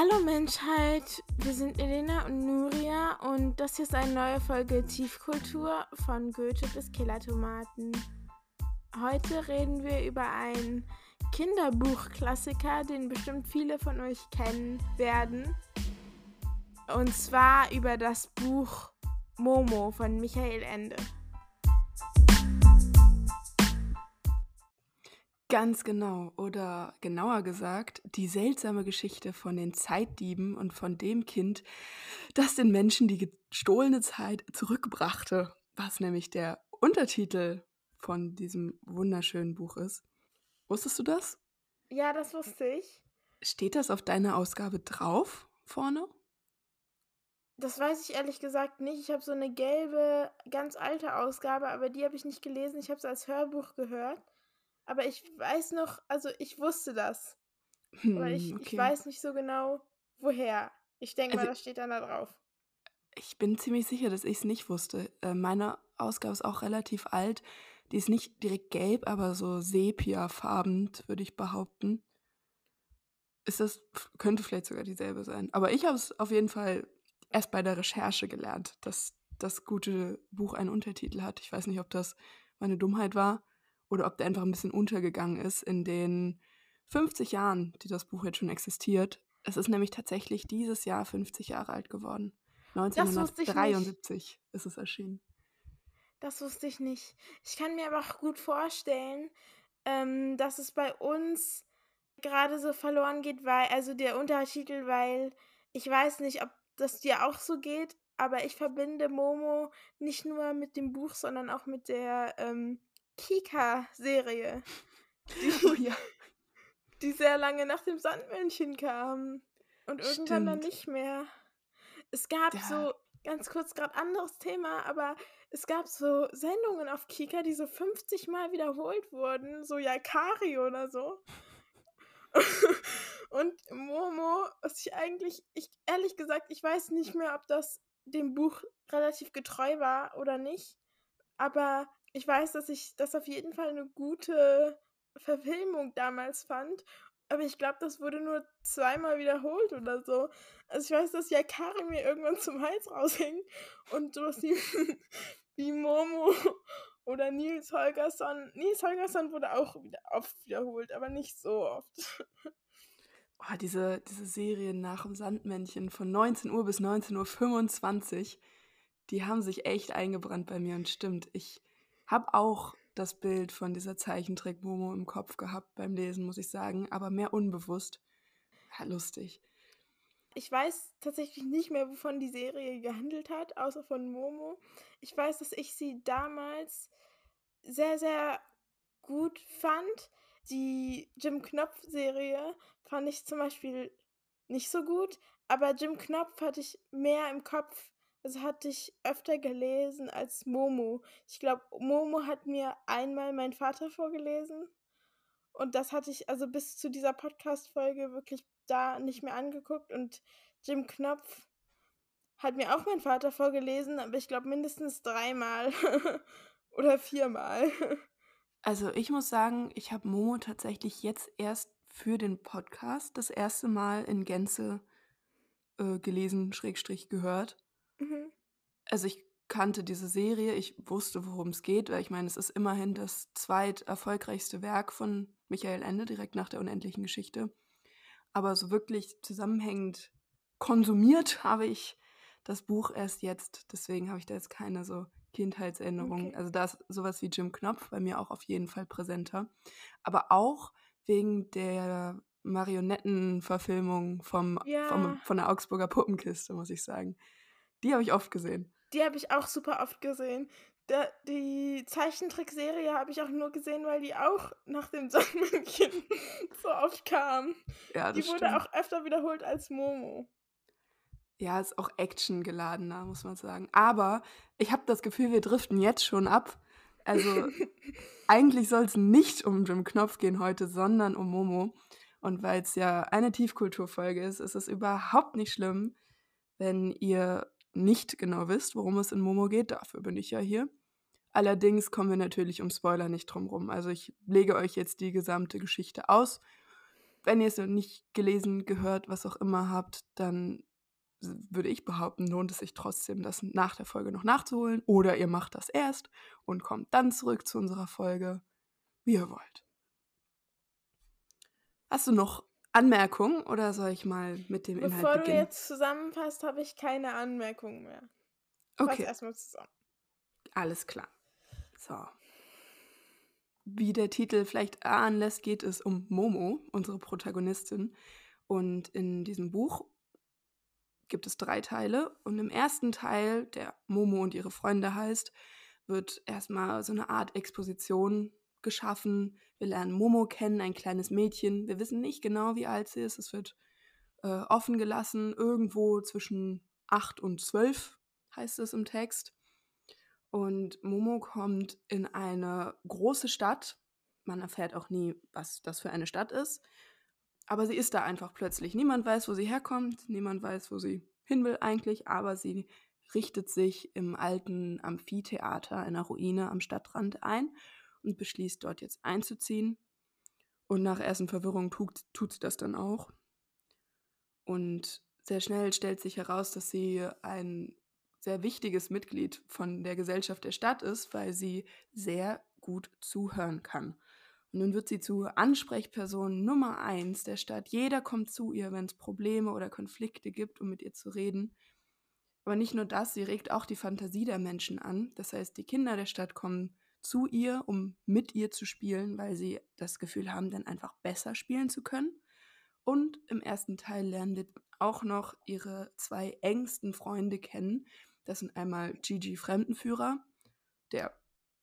Hallo Menschheit, wir sind Elena und Nuria und das hier ist eine neue Folge Tiefkultur von Goethe bis Killertomaten. Heute reden wir über einen Kinderbuchklassiker, den bestimmt viele von euch kennen werden. Und zwar über das Buch Momo von Michael Ende. Ganz genau, oder genauer gesagt, die seltsame Geschichte von den Zeitdieben und von dem Kind, das den Menschen die gestohlene Zeit zurückbrachte, was nämlich der Untertitel von diesem wunderschönen Buch ist. Wusstest du das? Ja, das wusste ich. Steht das auf deiner Ausgabe drauf vorne? Das weiß ich ehrlich gesagt nicht. Ich habe so eine gelbe, ganz alte Ausgabe, aber die habe ich nicht gelesen. Ich habe es als Hörbuch gehört. Aber ich weiß noch, also ich wusste das. Hm, aber ich, okay. ich weiß nicht so genau, woher. Ich denke also, mal, das steht dann da drauf. Ich bin ziemlich sicher, dass ich es nicht wusste. Äh, meine Ausgabe ist auch relativ alt. Die ist nicht direkt gelb, aber so sepia-farben, würde ich behaupten. Ist das, könnte vielleicht sogar dieselbe sein. Aber ich habe es auf jeden Fall erst bei der Recherche gelernt, dass das gute Buch einen Untertitel hat. Ich weiß nicht, ob das meine Dummheit war oder ob der einfach ein bisschen untergegangen ist in den 50 Jahren, die das Buch jetzt schon existiert. Es ist nämlich tatsächlich dieses Jahr 50 Jahre alt geworden. 1973 ist es erschienen. Das wusste ich nicht. Ich kann mir aber auch gut vorstellen, ähm, dass es bei uns gerade so verloren geht, weil, also der Untertitel, weil ich weiß nicht, ob das dir auch so geht, aber ich verbinde Momo nicht nur mit dem Buch, sondern auch mit der ähm, Kika-Serie. Die, oh, ja. die sehr lange nach dem Sandmännchen kam. Und irgendwann Stimmt. dann nicht mehr. Es gab ja. so, ganz kurz gerade anderes Thema, aber es gab so Sendungen auf Kika, die so 50 Mal wiederholt wurden, so Yakari oder so. und Momo, was ich eigentlich, ich ehrlich gesagt, ich weiß nicht mehr, ob das dem Buch relativ getreu war oder nicht. Aber ich weiß, dass ich das auf jeden Fall eine gute Verfilmung damals fand. Aber ich glaube, das wurde nur zweimal wiederholt oder so. Also ich weiß, dass Yakari mir irgendwann zum Hals raushing und sowas wie, Momo oder Nils Holgersson. Nils Holgersson wurde auch wieder oft wiederholt, aber nicht so oft. Oh, diese, diese Serie nach dem Sandmännchen von 19 Uhr bis 19.25 Uhr, die haben sich echt eingebrannt bei mir und stimmt, ich habe auch das Bild von dieser Zeichentrick-Momo im Kopf gehabt beim Lesen, muss ich sagen, aber mehr unbewusst. Ja, lustig. Ich weiß tatsächlich nicht mehr, wovon die Serie gehandelt hat, außer von Momo. Ich weiß, dass ich sie damals sehr, sehr gut fand. Die Jim Knopf-Serie fand ich zum Beispiel nicht so gut, aber Jim Knopf hatte ich mehr im Kopf das hatte ich öfter gelesen als Momo. Ich glaube, Momo hat mir einmal mein Vater vorgelesen. Und das hatte ich also bis zu dieser Podcast-Folge wirklich da nicht mehr angeguckt. Und Jim Knopf hat mir auch mein Vater vorgelesen, aber ich glaube mindestens dreimal oder viermal. Also ich muss sagen, ich habe Momo tatsächlich jetzt erst für den Podcast das erste Mal in Gänze äh, gelesen, Schrägstrich gehört. Mhm. Also ich kannte diese Serie, ich wusste, worum es geht, weil ich meine, es ist immerhin das zweit erfolgreichste Werk von Michael Ende, direkt nach der unendlichen Geschichte. Aber so wirklich zusammenhängend konsumiert habe ich das Buch erst jetzt. Deswegen habe ich da jetzt keine so Kindheitserinnerungen. Okay. Also da ist sowas wie Jim Knopf bei mir auch auf jeden Fall präsenter. Aber auch wegen der Marionettenverfilmung vom, ja. vom, von der Augsburger Puppenkiste, muss ich sagen. Die habe ich oft gesehen. Die habe ich auch super oft gesehen. Der, die Zeichentrickserie habe ich auch nur gesehen, weil die auch nach dem Sonnenmännchen so oft kam. Ja, Die wurde stimmt. auch öfter wiederholt als Momo. Ja, ist auch actiongeladener, muss man sagen. Aber ich habe das Gefühl, wir driften jetzt schon ab. Also eigentlich soll es nicht um Jim Knopf gehen heute, sondern um Momo. Und weil es ja eine Tiefkulturfolge ist, ist es überhaupt nicht schlimm, wenn ihr nicht genau wisst, worum es in Momo geht, dafür bin ich ja hier. Allerdings kommen wir natürlich um Spoiler nicht drum rum. Also ich lege euch jetzt die gesamte Geschichte aus wenn ihr es noch nicht gelesen, gehört, was auch immer habt, dann würde ich behaupten, lohnt es sich trotzdem, das nach der Folge noch nachzuholen. Oder ihr macht das erst und kommt dann zurück zu unserer Folge, wie ihr wollt. Hast du noch Anmerkungen oder soll ich mal mit dem Bevor Inhalt beginnen? Bevor du jetzt zusammenfasst, habe ich keine Anmerkungen mehr. Okay. Fass erstmal zusammen. Alles klar. So. Wie der Titel vielleicht ahnen lässt, geht es um Momo, unsere Protagonistin. Und in diesem Buch gibt es drei Teile. Und im ersten Teil, der Momo und ihre Freunde heißt, wird erstmal so eine Art Exposition geschaffen. Wir lernen Momo kennen, ein kleines Mädchen. Wir wissen nicht genau, wie alt sie ist. Es wird äh, offen gelassen, irgendwo zwischen acht und zwölf heißt es im Text. Und Momo kommt in eine große Stadt. Man erfährt auch nie, was das für eine Stadt ist. Aber sie ist da einfach plötzlich. Niemand weiß, wo sie herkommt, niemand weiß, wo sie hin will eigentlich, aber sie richtet sich im alten Amphitheater, einer Ruine am Stadtrand ein und beschließt dort jetzt einzuziehen. Und nach ersten Verwirrung tut, tut sie das dann auch. Und sehr schnell stellt sich heraus, dass sie ein sehr wichtiges Mitglied von der Gesellschaft der Stadt ist, weil sie sehr gut zuhören kann. Und nun wird sie zu Ansprechperson Nummer eins der Stadt. Jeder kommt zu ihr, wenn es Probleme oder Konflikte gibt, um mit ihr zu reden. Aber nicht nur das, sie regt auch die Fantasie der Menschen an. Das heißt, die Kinder der Stadt kommen zu ihr, um mit ihr zu spielen, weil sie das Gefühl haben, dann einfach besser spielen zu können. Und im ersten Teil lernen wir auch noch ihre zwei engsten Freunde kennen. Das sind einmal Gigi Fremdenführer, der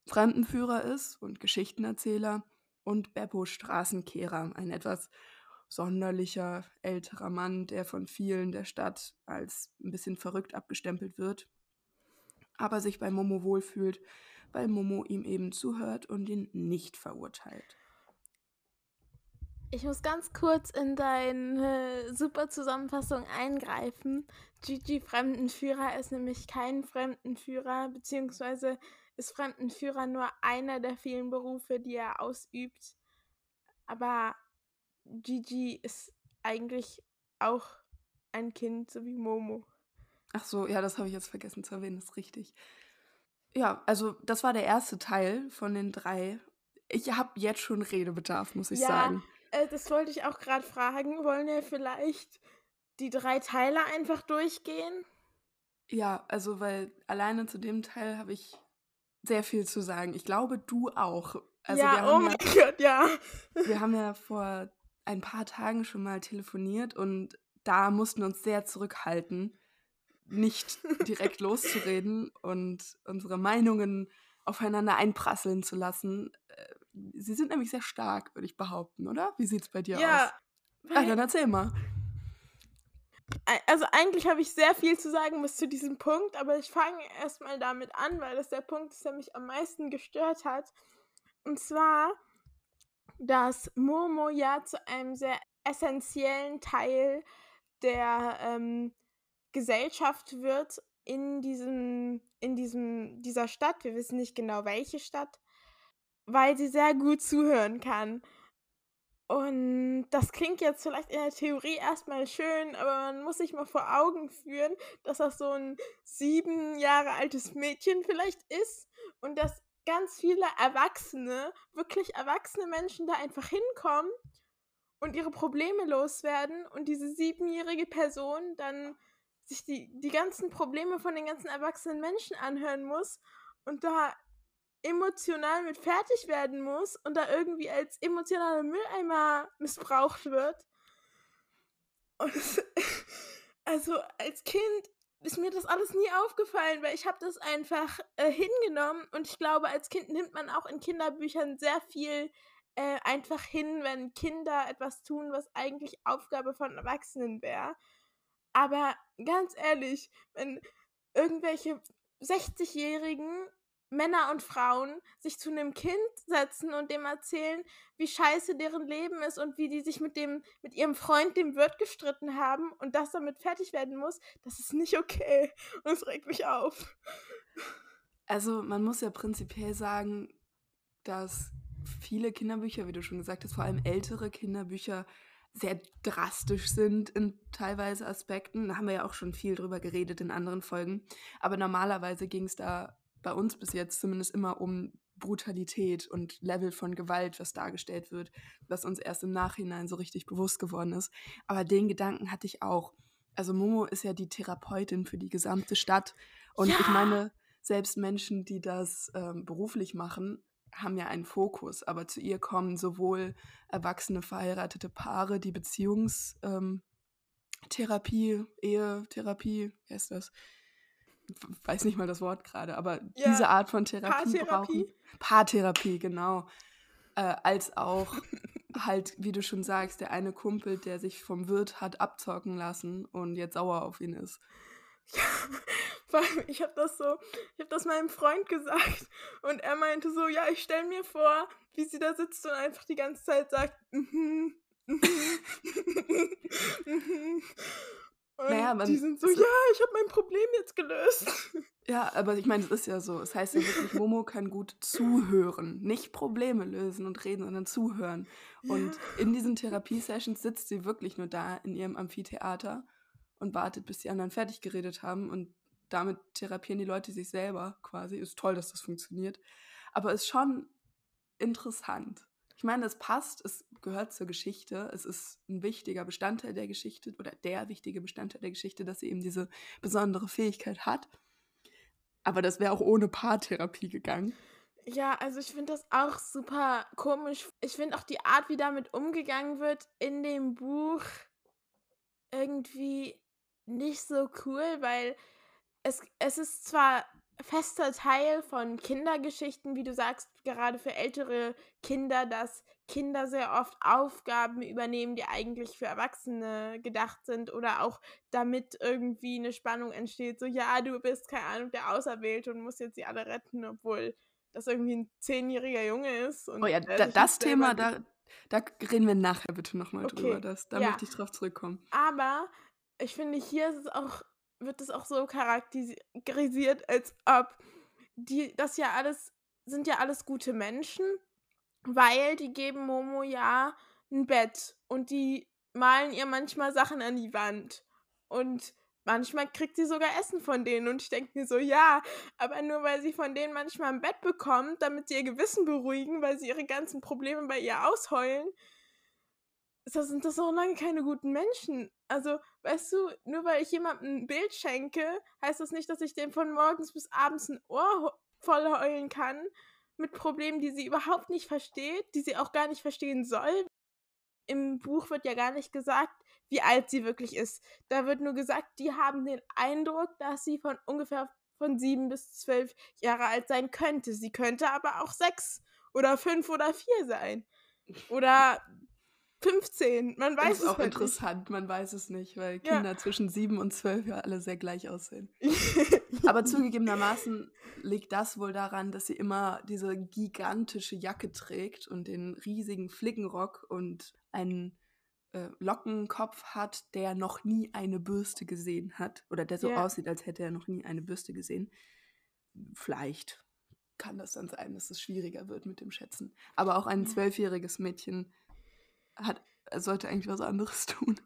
Fremdenführer ist und Geschichtenerzähler und Beppo Straßenkehrer, ein etwas sonderlicher älterer Mann, der von vielen der Stadt als ein bisschen verrückt abgestempelt wird, aber sich bei Momo wohlfühlt, weil Momo ihm eben zuhört und ihn nicht verurteilt. Ich muss ganz kurz in deine super Zusammenfassung eingreifen. Gigi Fremdenführer ist nämlich kein Fremdenführer, beziehungsweise ist Fremdenführer nur einer der vielen Berufe, die er ausübt. Aber Gigi ist eigentlich auch ein Kind, so wie Momo. Ach so, ja, das habe ich jetzt vergessen zu erwähnen, das ist richtig. Ja, also das war der erste Teil von den drei. Ich habe jetzt schon Redebedarf, muss ich ja, sagen. Äh, das wollte ich auch gerade fragen. Wollen wir vielleicht die drei Teile einfach durchgehen? Ja, also weil alleine zu dem Teil habe ich sehr viel zu sagen. Ich glaube, du auch. Also ja, oh mein ja, Gott, ja. Wir haben ja vor ein paar Tagen schon mal telefoniert und da mussten wir uns sehr zurückhalten, nicht direkt loszureden und unsere Meinungen aufeinander einprasseln zu lassen. Äh, sie sind nämlich sehr stark, würde ich behaupten, oder? Wie sieht es bei dir ja, aus? Ja, dann erzähl mal. Also eigentlich habe ich sehr viel zu sagen bis zu diesem Punkt, aber ich fange erstmal damit an, weil das der Punkt ist, der mich am meisten gestört hat. Und zwar, dass Momo ja zu einem sehr essentiellen Teil der ähm, Gesellschaft wird in diesem, in diesem, dieser Stadt. Wir wissen nicht genau welche Stadt, weil sie sehr gut zuhören kann. Und das klingt jetzt vielleicht in der Theorie erstmal schön, aber man muss sich mal vor Augen führen, dass das so ein sieben Jahre altes Mädchen vielleicht ist und dass ganz viele Erwachsene, wirklich erwachsene Menschen da einfach hinkommen und ihre Probleme loswerden und diese siebenjährige Person dann sich die, die ganzen Probleme von den ganzen erwachsenen Menschen anhören muss und da emotional mit fertig werden muss und da irgendwie als emotionaler Mülleimer missbraucht wird. Und also als Kind ist mir das alles nie aufgefallen, weil ich habe das einfach äh, hingenommen und ich glaube, als Kind nimmt man auch in Kinderbüchern sehr viel äh, einfach hin, wenn Kinder etwas tun, was eigentlich Aufgabe von Erwachsenen wäre. Aber ganz ehrlich, wenn irgendwelche 60-Jährigen Männer und Frauen sich zu einem Kind setzen und dem erzählen, wie scheiße deren Leben ist und wie die sich mit dem, mit ihrem Freund, dem Wirt, gestritten haben und das damit fertig werden muss, das ist nicht okay. Und es regt mich auf. Also man muss ja prinzipiell sagen, dass viele Kinderbücher, wie du schon gesagt hast, vor allem ältere Kinderbücher, sehr drastisch sind in teilweise Aspekten. Da haben wir ja auch schon viel drüber geredet in anderen Folgen. Aber normalerweise ging es da bei uns bis jetzt zumindest immer um Brutalität und Level von Gewalt, was dargestellt wird, was uns erst im Nachhinein so richtig bewusst geworden ist. Aber den Gedanken hatte ich auch. Also Momo ist ja die Therapeutin für die gesamte Stadt. Und ja. ich meine, selbst Menschen, die das ähm, beruflich machen, haben ja einen Fokus, aber zu ihr kommen sowohl erwachsene verheiratete Paare, die Beziehungstherapie, ähm, Ehetherapie, wie heißt das? Weiß nicht mal das Wort gerade, aber ja, diese Art von Therapie Paartherapie? brauchen. Paartherapie, genau. Äh, als auch halt, wie du schon sagst, der eine Kumpel, der sich vom Wirt hat abzocken lassen und jetzt sauer auf ihn ist. Ja, vor allem, ich habe das so, ich habe das meinem Freund gesagt und er meinte so, ja, ich stelle mir vor, wie sie da sitzt und einfach die ganze Zeit sagt, mhm, mhm, mhm. Und naja, man, die sind so, ja, ich habe mein Problem jetzt gelöst. Ja, aber ich meine, es ist ja so. Es heißt ja wirklich, Momo kann gut zuhören. Nicht Probleme lösen und reden, sondern zuhören. Ja. Und in diesen Therapiesessions sitzt sie wirklich nur da in ihrem Amphitheater und wartet, bis die anderen fertig geredet haben. Und damit therapieren die Leute sich selber quasi. Ist toll, dass das funktioniert. Aber ist schon interessant. Ich meine, es passt, es gehört zur Geschichte, es ist ein wichtiger Bestandteil der Geschichte oder der wichtige Bestandteil der Geschichte, dass sie eben diese besondere Fähigkeit hat. Aber das wäre auch ohne Paartherapie gegangen. Ja, also ich finde das auch super komisch. Ich finde auch die Art, wie damit umgegangen wird in dem Buch irgendwie nicht so cool, weil es, es ist zwar fester Teil von Kindergeschichten, wie du sagst, gerade für ältere Kinder, dass Kinder sehr oft Aufgaben übernehmen, die eigentlich für Erwachsene gedacht sind oder auch damit irgendwie eine Spannung entsteht, so ja, du bist keine Ahnung der Auserwählte und musst jetzt sie alle retten, obwohl das irgendwie ein zehnjähriger Junge ist. oh ja, da, das Thema, da, da reden wir nachher bitte nochmal okay. drüber. Das, da ja. möchte ich drauf zurückkommen. Aber ich finde, hier ist es auch wird es auch so charakterisiert, als ob die, das ja alles, sind ja alles gute Menschen, weil die geben Momo ja ein Bett und die malen ihr manchmal Sachen an die Wand. Und manchmal kriegt sie sogar Essen von denen. Und ich denke mir so, ja, aber nur weil sie von denen manchmal ein Bett bekommt, damit sie ihr Gewissen beruhigen, weil sie ihre ganzen Probleme bei ihr ausheulen, das sind das auch lange keine guten Menschen. Also, weißt du, nur weil ich jemandem ein Bild schenke, heißt das nicht, dass ich dem von morgens bis abends ein Ohr voll heulen kann mit Problemen, die sie überhaupt nicht versteht, die sie auch gar nicht verstehen soll. Im Buch wird ja gar nicht gesagt, wie alt sie wirklich ist. Da wird nur gesagt, die haben den Eindruck, dass sie von ungefähr von sieben bis zwölf Jahre alt sein könnte. Sie könnte aber auch sechs oder fünf oder vier sein. Oder 15. Man weiß das ist es auch halt interessant, nicht. man weiß es nicht, weil Kinder ja. zwischen 7 und 12 ja alle sehr gleich aussehen. Aber zugegebenermaßen liegt das wohl daran, dass sie immer diese gigantische Jacke trägt und den riesigen Flickenrock und einen äh, Lockenkopf hat, der noch nie eine Bürste gesehen hat. Oder der so ja. aussieht, als hätte er noch nie eine Bürste gesehen. Vielleicht kann das dann sein, dass es schwieriger wird mit dem Schätzen. Aber auch ein zwölfjähriges Mädchen hat, sollte eigentlich was anderes tun.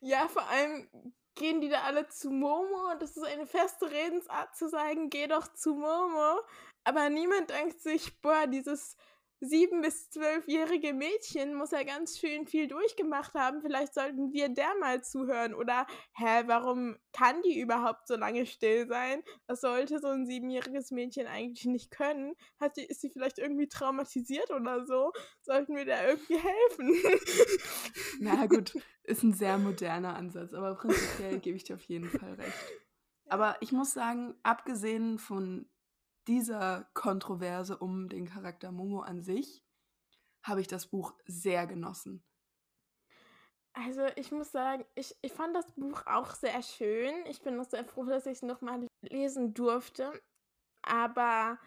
ja, vor allem gehen die da alle zu Momo und das ist eine feste Redensart zu sagen, geh doch zu Momo. Aber niemand denkt sich, boah, dieses sieben- bis zwölfjährige Mädchen muss ja ganz schön viel durchgemacht haben. Vielleicht sollten wir der mal zuhören. Oder, hä, warum kann die überhaupt so lange still sein? Das sollte so ein siebenjähriges Mädchen eigentlich nicht können. Hat die, ist sie vielleicht irgendwie traumatisiert oder so? Sollten wir da irgendwie helfen? Na gut, ist ein sehr moderner Ansatz, aber prinzipiell gebe ich dir auf jeden Fall recht. Aber ich muss sagen, abgesehen von dieser Kontroverse um den Charakter Momo an sich habe ich das Buch sehr genossen. Also ich muss sagen, ich, ich fand das Buch auch sehr schön. Ich bin auch sehr froh, dass ich es nochmal lesen durfte. Aber,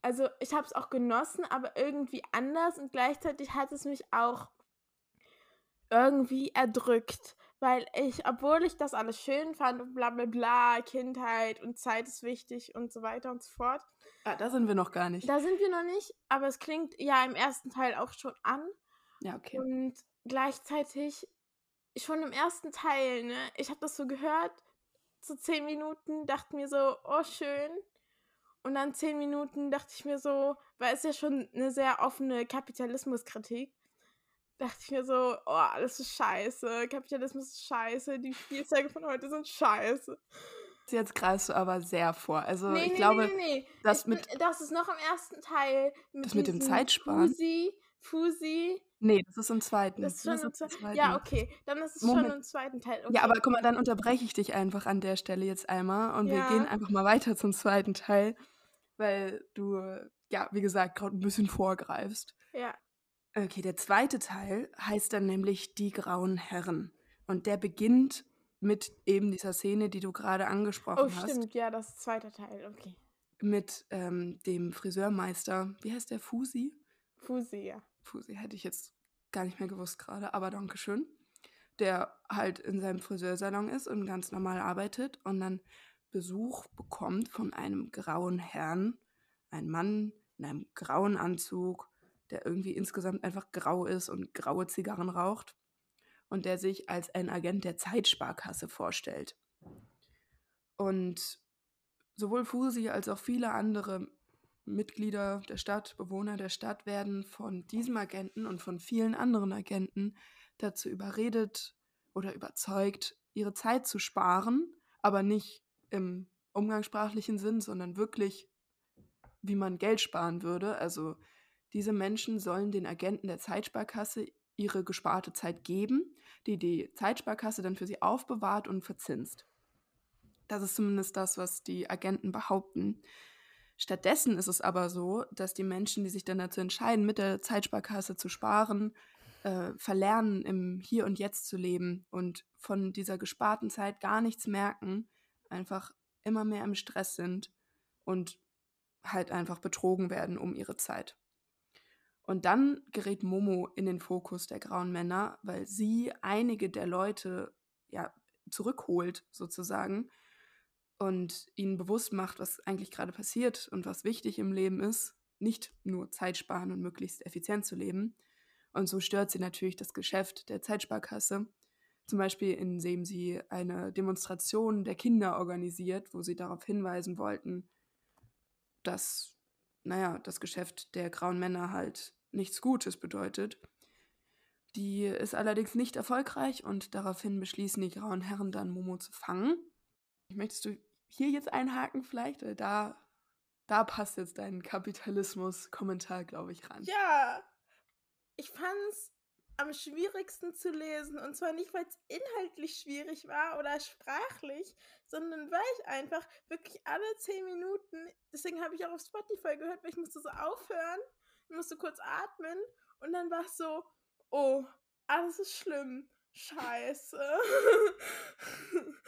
also ich habe es auch genossen, aber irgendwie anders und gleichzeitig hat es mich auch irgendwie erdrückt weil ich, obwohl ich das alles schön fand und bla bla bla, Kindheit und Zeit ist wichtig und so weiter und so fort. Ah, da sind wir noch gar nicht. Da sind wir noch nicht, aber es klingt ja im ersten Teil auch schon an. Ja, okay. Und gleichzeitig schon im ersten Teil, ne, ich habe das so gehört, so zehn Minuten, dachte mir so, oh schön. Und dann zehn Minuten dachte ich mir so, weil es ja schon eine sehr offene Kapitalismuskritik, dachte ich mir so, oh, alles ist scheiße, Kapitalismus ist scheiße, die Spielzeuge von heute sind scheiße. Jetzt greifst du aber sehr vor. Also nee, ich nee, glaube, nee, das mit das ist noch im ersten Teil mit das mit dem Zeitsparen. Fusi, Fusi. Nee, das ist im zweiten. Das ist schon das im zweiten. Ja, okay, dann ist es Moment. schon im zweiten Teil. Okay. Ja, aber guck mal, dann unterbreche ich dich einfach an der Stelle jetzt einmal und ja. wir gehen einfach mal weiter zum zweiten Teil, weil du ja, wie gesagt, gerade ein bisschen vorgreifst. Ja. Okay, der zweite Teil heißt dann nämlich Die grauen Herren. Und der beginnt mit eben dieser Szene, die du gerade angesprochen hast. Oh, stimmt, hast. ja, das zweite Teil, okay. Mit ähm, dem Friseurmeister, wie heißt der, Fusi? Fusi, ja. Fusi hätte ich jetzt gar nicht mehr gewusst gerade, aber danke schön. Der halt in seinem Friseursalon ist und ganz normal arbeitet und dann Besuch bekommt von einem grauen Herrn, ein Mann in einem grauen Anzug, der irgendwie insgesamt einfach grau ist und graue Zigarren raucht und der sich als ein Agent der Zeitsparkasse vorstellt. Und sowohl Fusi als auch viele andere Mitglieder der Stadt, Bewohner der Stadt werden von diesem Agenten und von vielen anderen Agenten dazu überredet oder überzeugt, ihre Zeit zu sparen, aber nicht im umgangssprachlichen Sinn, sondern wirklich, wie man Geld sparen würde. Also diese Menschen sollen den Agenten der Zeitsparkasse ihre gesparte Zeit geben, die die Zeitsparkasse dann für sie aufbewahrt und verzinst. Das ist zumindest das, was die Agenten behaupten. Stattdessen ist es aber so, dass die Menschen, die sich dann dazu entscheiden, mit der Zeitsparkasse zu sparen, äh, verlernen, im Hier und Jetzt zu leben und von dieser gesparten Zeit gar nichts merken, einfach immer mehr im Stress sind und halt einfach betrogen werden um ihre Zeit. Und dann gerät Momo in den Fokus der grauen Männer, weil sie einige der Leute ja zurückholt sozusagen und ihnen bewusst macht, was eigentlich gerade passiert und was wichtig im Leben ist, nicht nur Zeit sparen und möglichst effizient zu leben. Und so stört sie natürlich das Geschäft der Zeitsparkasse. Zum Beispiel, indem sie eine Demonstration der Kinder organisiert, wo sie darauf hinweisen wollten, dass, naja, das Geschäft der grauen Männer halt nichts Gutes bedeutet. Die ist allerdings nicht erfolgreich und daraufhin beschließen die grauen Herren dann Momo zu fangen. Möchtest du hier jetzt einhaken vielleicht? Da, da passt jetzt dein Kapitalismus-Kommentar, glaube ich, ran. Ja, ich fand es am schwierigsten zu lesen. Und zwar nicht, weil es inhaltlich schwierig war oder sprachlich, sondern weil ich einfach wirklich alle zehn Minuten, deswegen habe ich auch auf Spotify gehört, weil ich musste so aufhören, musste kurz atmen und dann war es so, oh, alles ist schlimm. Scheiße.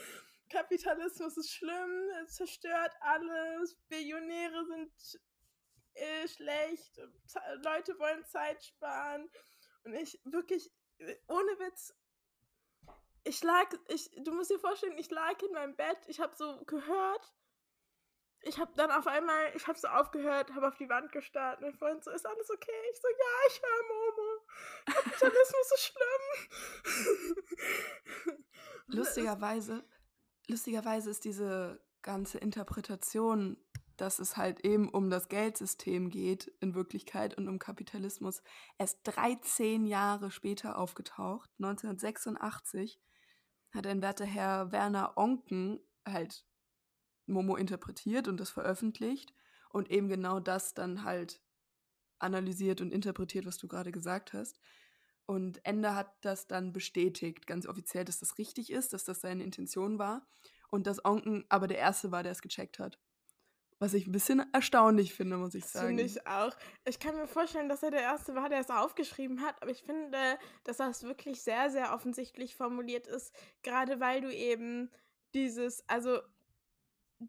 Kapitalismus ist schlimm, zerstört alles, Billionäre sind äh, schlecht, Leute wollen Zeit sparen. Und ich wirklich, ohne Witz, ich lag, ich, du musst dir vorstellen, ich lag in meinem Bett, ich habe so gehört, ich habe dann auf einmal, ich habe so aufgehört, habe auf die Wand gestarrt. Mein Freund so, ist alles okay? Ich so, ja, ich höre Momo. Kapitalismus ist schlimm. Lustigerweise lustigerweise ist diese ganze Interpretation, dass es halt eben um das Geldsystem geht in Wirklichkeit und um Kapitalismus, erst 13 Jahre später aufgetaucht. 1986 hat ein werter Herr Werner Onken halt Momo interpretiert und das veröffentlicht und eben genau das dann halt analysiert und interpretiert, was du gerade gesagt hast. Und Ende hat das dann bestätigt, ganz offiziell, dass das richtig ist, dass das seine Intention war. Und dass Onken aber der Erste war, der es gecheckt hat. Was ich ein bisschen erstaunlich finde, muss ich sagen. Finde ich auch. Ich kann mir vorstellen, dass er der Erste war, der es aufgeschrieben hat, aber ich finde, dass das wirklich sehr, sehr offensichtlich formuliert ist, gerade weil du eben dieses, also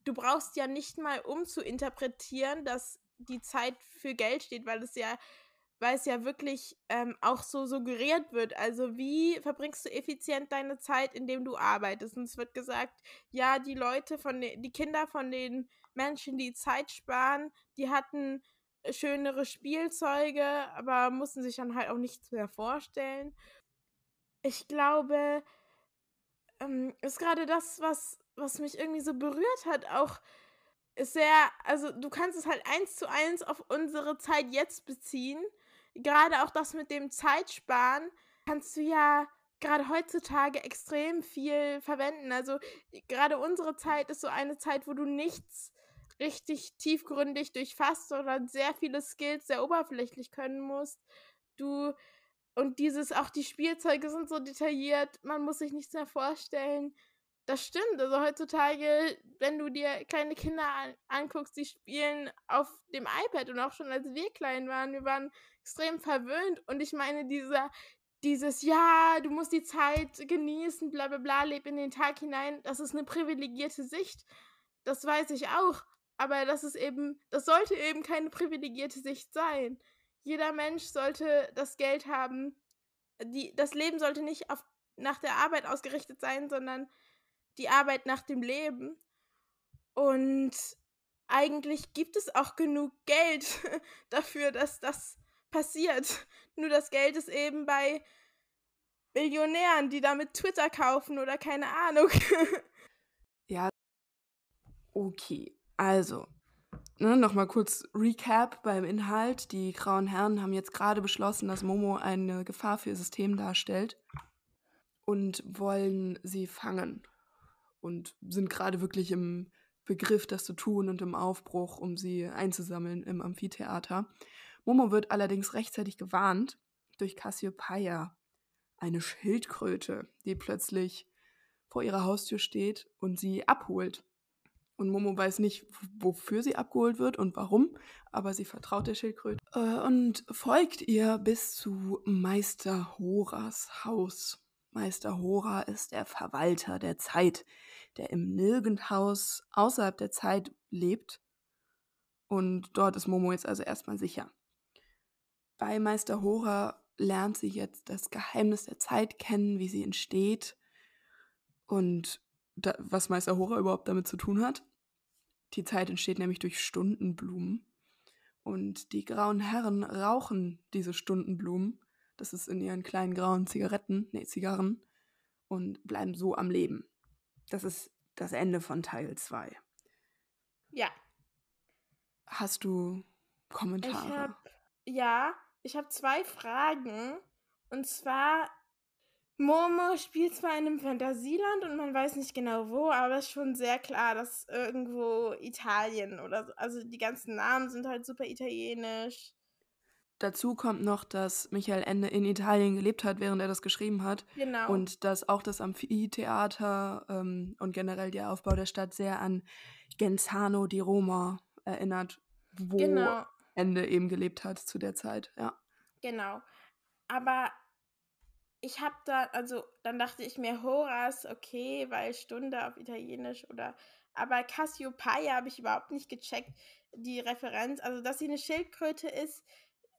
du brauchst ja nicht mal um zu interpretieren, dass die Zeit für Geld steht, weil es ja weil es ja wirklich ähm, auch so suggeriert wird. Also wie verbringst du effizient deine Zeit, indem du arbeitest? Und es wird gesagt, ja, die Leute von den, die Kinder von den Menschen, die Zeit sparen, die hatten schönere Spielzeuge, aber mussten sich dann halt auch nichts mehr vorstellen. Ich glaube, ähm, ist gerade das, was, was mich irgendwie so berührt hat, auch ist sehr, also du kannst es halt eins zu eins auf unsere Zeit jetzt beziehen. Gerade auch das mit dem Zeitsparen kannst du ja gerade heutzutage extrem viel verwenden. Also gerade unsere Zeit ist so eine Zeit, wo du nichts richtig tiefgründig durchfasst, sondern sehr viele Skills sehr oberflächlich können musst. Du und dieses, auch die Spielzeuge sind so detailliert, man muss sich nichts mehr vorstellen. Das stimmt. Also heutzutage, wenn du dir kleine Kinder an anguckst, die spielen auf dem iPad und auch schon als wir klein waren, wir waren extrem verwöhnt. Und ich meine, dieser, dieses, ja, du musst die Zeit genießen, bla bla bla, leb in den Tag hinein, das ist eine privilegierte Sicht. Das weiß ich auch. Aber das ist eben, das sollte eben keine privilegierte Sicht sein. Jeder Mensch sollte das Geld haben. Die, das Leben sollte nicht auf, nach der Arbeit ausgerichtet sein, sondern die Arbeit nach dem Leben. Und eigentlich gibt es auch genug Geld dafür, dass das passiert. Nur das Geld ist eben bei Millionären, die damit Twitter kaufen oder keine Ahnung. ja. Okay, also, ne, nochmal kurz Recap beim Inhalt. Die Grauen Herren haben jetzt gerade beschlossen, dass Momo eine Gefahr für ihr System darstellt und wollen sie fangen. Und sind gerade wirklich im Begriff, das zu tun und im Aufbruch, um sie einzusammeln im Amphitheater. Momo wird allerdings rechtzeitig gewarnt durch Cassiopeia, eine Schildkröte, die plötzlich vor ihrer Haustür steht und sie abholt. Und Momo weiß nicht, wofür sie abgeholt wird und warum, aber sie vertraut der Schildkröte äh, und folgt ihr bis zu Meister Horas Haus. Meister Hora ist der Verwalter der Zeit, der im Nirgendhaus außerhalb der Zeit lebt. Und dort ist Momo jetzt also erstmal sicher. Bei Meister Hora lernt sie jetzt das Geheimnis der Zeit kennen, wie sie entsteht und da, was Meister Hora überhaupt damit zu tun hat. Die Zeit entsteht nämlich durch Stundenblumen. Und die grauen Herren rauchen diese Stundenblumen. Das ist in ihren kleinen grauen Zigaretten, nee, Zigarren. Und bleiben so am Leben. Das ist das Ende von Teil 2. Ja. Hast du Kommentare? Ich hab, ja, ich habe zwei Fragen. Und zwar, Momo spielt zwar in einem Fantasieland und man weiß nicht genau wo, aber es ist schon sehr klar, dass irgendwo Italien oder so. Also die ganzen Namen sind halt super italienisch. Dazu kommt noch, dass Michael Ende in Italien gelebt hat, während er das geschrieben hat. Genau. Und dass auch das Amphitheater ähm, und generell der Aufbau der Stadt sehr an Genzano di Roma erinnert, wo genau. Ende eben gelebt hat zu der Zeit, ja. Genau. Aber ich habe da, also dann dachte ich mir, Horas, okay, weil Stunde auf Italienisch oder, aber Cassiopeia habe ich überhaupt nicht gecheckt, die Referenz. Also, dass sie eine Schildkröte ist,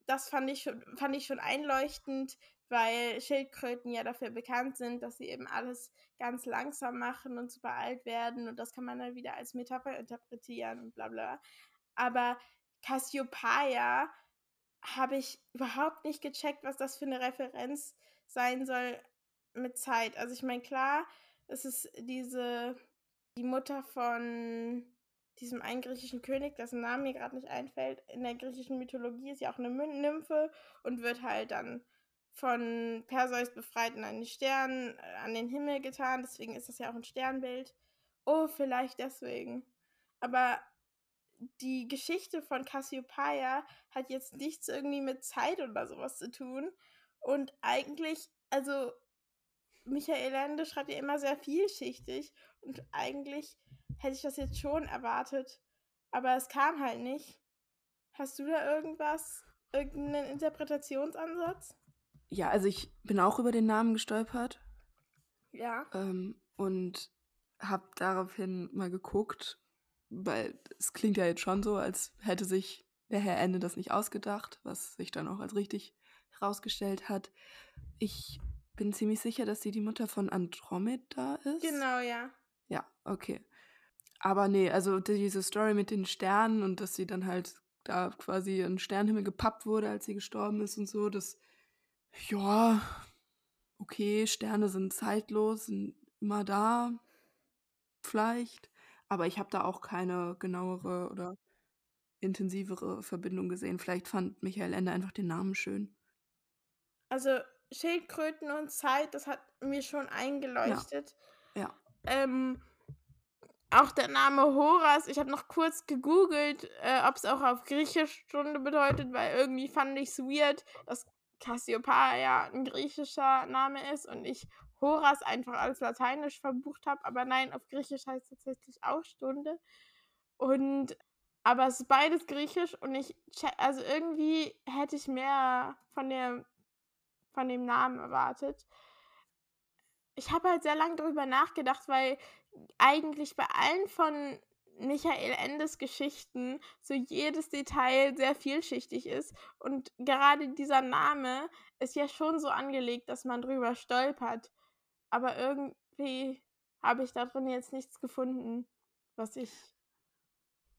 das fand ich schon, fand ich schon einleuchtend, weil Schildkröten ja dafür bekannt sind, dass sie eben alles ganz langsam machen und super alt werden und das kann man dann wieder als Metapher interpretieren und bla bla. Aber Cassiopeia habe ich überhaupt nicht gecheckt, was das für eine Referenz sein soll mit Zeit. Also ich meine, klar, es ist diese, die Mutter von diesem einen griechischen König, dessen Name mir gerade nicht einfällt. In der griechischen Mythologie ist ja auch eine Nymphe und wird halt dann von Perseus befreit und an den Stern, äh, an den Himmel getan. Deswegen ist das ja auch ein Sternbild. Oh, vielleicht deswegen. Aber die Geschichte von Cassiopeia hat jetzt nichts irgendwie mit Zeit oder sowas zu tun. Und eigentlich, also Michael Ende schreibt ja immer sehr vielschichtig und eigentlich hätte ich das jetzt schon erwartet, aber es kam halt nicht. Hast du da irgendwas, irgendeinen Interpretationsansatz? Ja, also ich bin auch über den Namen gestolpert. Ja. Ähm, und habe daraufhin mal geguckt, weil es klingt ja jetzt schon so, als hätte sich der Herr Ende das nicht ausgedacht, was sich dann auch als richtig herausgestellt hat. Ich bin ziemlich sicher, dass sie die Mutter von Andromeda ist. Genau, ja. Ja, okay. Aber nee, also diese Story mit den Sternen und dass sie dann halt da quasi ein Sternhimmel gepappt wurde, als sie gestorben ist und so. Das, ja, okay, Sterne sind zeitlos, sind immer da, vielleicht. Aber ich habe da auch keine genauere oder intensivere Verbindung gesehen. Vielleicht fand Michael Ende einfach den Namen schön. Also Schildkröten und Zeit, das hat mir schon eingeleuchtet. Ja. ja. Ähm, auch der Name Horas, ich habe noch kurz gegoogelt, äh, ob es auch auf Griechisch Stunde bedeutet, weil irgendwie fand ich es weird, dass Cassiopeia ein griechischer Name ist und ich Horas einfach als Lateinisch verbucht habe. Aber nein, auf Griechisch heißt es tatsächlich auch Stunde. Und aber es ist beides Griechisch und ich also irgendwie hätte ich mehr von der von dem Namen erwartet. Ich habe halt sehr lange darüber nachgedacht, weil eigentlich bei allen von Michael Endes Geschichten so jedes Detail sehr vielschichtig ist. Und gerade dieser Name ist ja schon so angelegt, dass man drüber stolpert. Aber irgendwie habe ich da drin jetzt nichts gefunden, was ich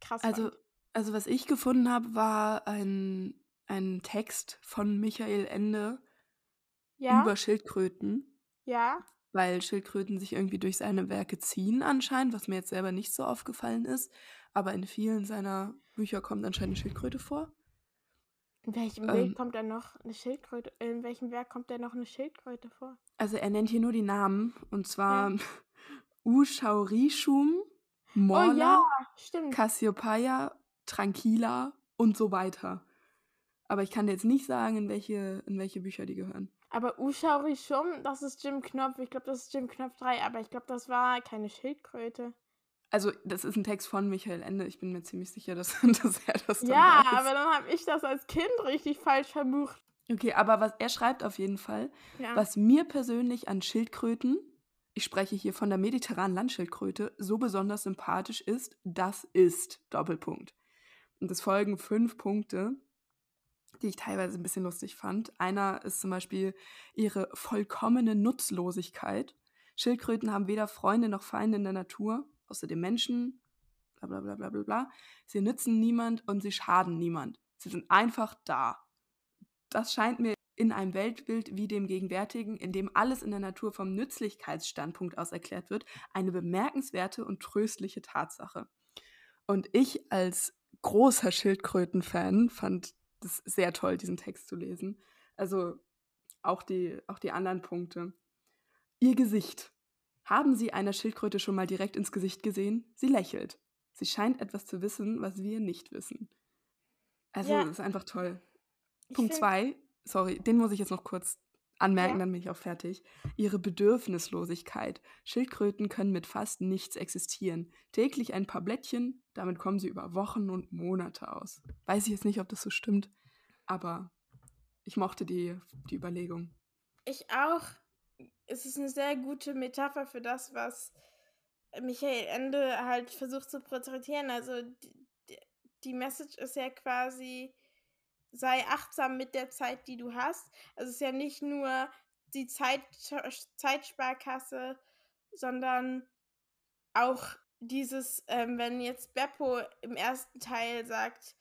krass also, fand. Also, was ich gefunden habe, war ein, ein Text von Michael Ende, ja? über Schildkröten. Ja. Weil Schildkröten sich irgendwie durch seine Werke ziehen anscheinend, was mir jetzt selber nicht so aufgefallen ist. Aber in vielen seiner Bücher kommt anscheinend eine Schildkröte vor. In welchem ähm, Bild kommt da noch eine Schildkröte? In welchem Werk kommt da noch eine Schildkröte vor? Also er nennt hier nur die Namen. Und zwar ja. Ushaurishum, Morla, oh, ja, Cassiopeia, Tranquila und so weiter. Aber ich kann dir jetzt nicht sagen, in welche, in welche Bücher die gehören. Aber Ushauri schon, das ist Jim Knopf. Ich glaube, das ist Jim Knopf 3, aber ich glaube, das war keine Schildkröte. Also, das ist ein Text von Michael Ende. Ich bin mir ziemlich sicher, dass, dass er das dann Ja, weiß. aber dann habe ich das als Kind richtig falsch verbucht. Okay, aber was er schreibt auf jeden Fall, ja. was mir persönlich an Schildkröten, ich spreche hier von der mediterranen Landschildkröte, so besonders sympathisch ist, das ist Doppelpunkt. Und es folgen fünf Punkte, die ich teilweise ein bisschen lustig fand. Einer ist zum Beispiel ihre vollkommene Nutzlosigkeit. Schildkröten haben weder Freunde noch Feinde in der Natur, außer dem Menschen, bla bla bla bla bla bla. Sie nützen niemand und sie schaden niemand. Sie sind einfach da. Das scheint mir in einem Weltbild wie dem gegenwärtigen, in dem alles in der Natur vom Nützlichkeitsstandpunkt aus erklärt wird, eine bemerkenswerte und tröstliche Tatsache. Und ich als großer Schildkröten-Fan fand das sehr toll, diesen Text zu lesen. Also auch die, auch die anderen Punkte. Ihr Gesicht. Haben Sie einer Schildkröte schon mal direkt ins Gesicht gesehen? Sie lächelt. Sie scheint etwas zu wissen, was wir nicht wissen. Also, ja. das ist einfach toll. Ich Punkt zwei, sorry, den muss ich jetzt noch kurz anmerken, ja. dann bin ich auch fertig. Ihre Bedürfnislosigkeit. Schildkröten können mit fast nichts existieren. Täglich ein paar Blättchen, damit kommen sie über Wochen und Monate aus. Weiß ich jetzt nicht, ob das so stimmt, aber ich mochte die, die Überlegung. Ich auch. Es ist eine sehr gute Metapher für das, was Michael Ende halt versucht zu porträtieren. Also die, die Message ist ja quasi, sei achtsam mit der Zeit, die du hast. Also es ist ja nicht nur die Zeit, Zeitsparkasse, sondern auch dieses, ähm, wenn jetzt Beppo im ersten Teil sagt,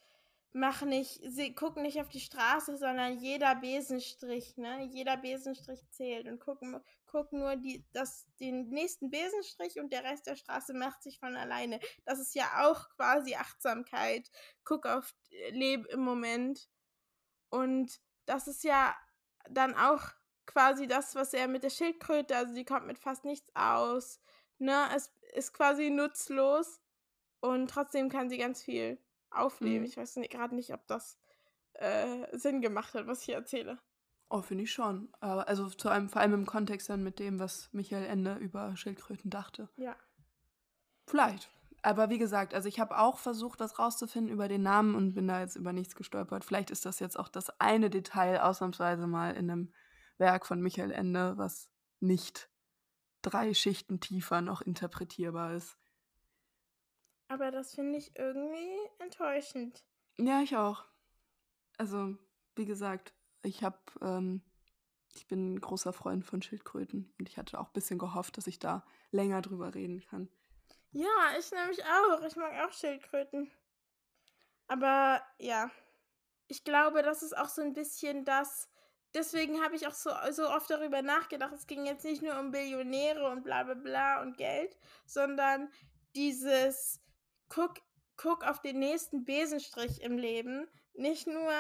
mach nicht, guck nicht auf die Straße, sondern jeder Besenstrich, ne? Jeder Besenstrich zählt und guck, guck nur die, das, den nächsten Besenstrich und der Rest der Straße macht sich von alleine. Das ist ja auch quasi Achtsamkeit. Guck auf Leb im Moment. Und das ist ja dann auch quasi das, was er mit der Schildkröte, also die kommt mit fast nichts aus. Ne? Es ist quasi nutzlos und trotzdem kann sie ganz viel aufnehmen. Mhm. Ich weiß gerade nicht, ob das äh, Sinn gemacht hat, was ich hier erzähle. Oh, finde ich schon. Aber also zu einem, vor allem im Kontext dann mit dem, was Michael Ende über Schildkröten dachte. Ja. Vielleicht. Aber wie gesagt, also ich habe auch versucht, das rauszufinden über den Namen und bin da jetzt über nichts gestolpert. Vielleicht ist das jetzt auch das eine Detail ausnahmsweise mal in einem Werk von Michael Ende, was nicht drei Schichten tiefer noch interpretierbar ist. Aber das finde ich irgendwie enttäuschend. Ja, ich auch. Also, wie gesagt, ich habe, ähm, ich bin ein großer Freund von Schildkröten und ich hatte auch ein bisschen gehofft, dass ich da länger drüber reden kann. Ja, ich nämlich auch. Ich mag auch Schildkröten. Aber ja, ich glaube, das ist auch so ein bisschen das deswegen habe ich auch so so oft darüber nachgedacht. Es ging jetzt nicht nur um Billionäre und bla bla bla und Geld, sondern dieses guck guck auf den nächsten Besenstrich im Leben, nicht nur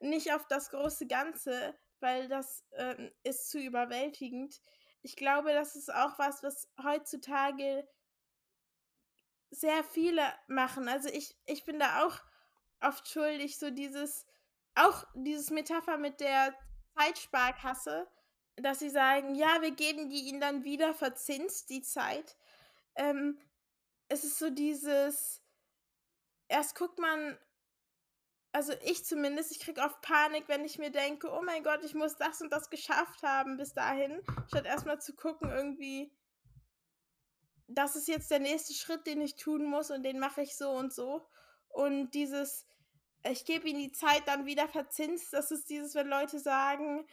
nicht auf das große Ganze, weil das, ähm, ist zu überwältigend. Ich glaube, das ist auch was, was heutzutage sehr viele machen. Also, ich ich bin da auch oft schuldig, so dieses auch dieses Metapher mit der Zeitsparkasse, dass sie sagen: „Ja, wir geben die ihnen dann wieder verzinst, die Zeit.“ Ähm, es ist so dieses erst guckt man also ich zumindest, ich kriege oft Panik, wenn ich mir denke: „Oh mein Gott, ich muss das und das geschafft haben bis dahin“, statt erstmal zu gucken irgendwie das ist jetzt der nächste Schritt, den ich tun muss und den mache ich so und so. Und dieses ich gebe ihnen die Zeit dann wieder verzinst, das ist dieses, wenn Leute sagen: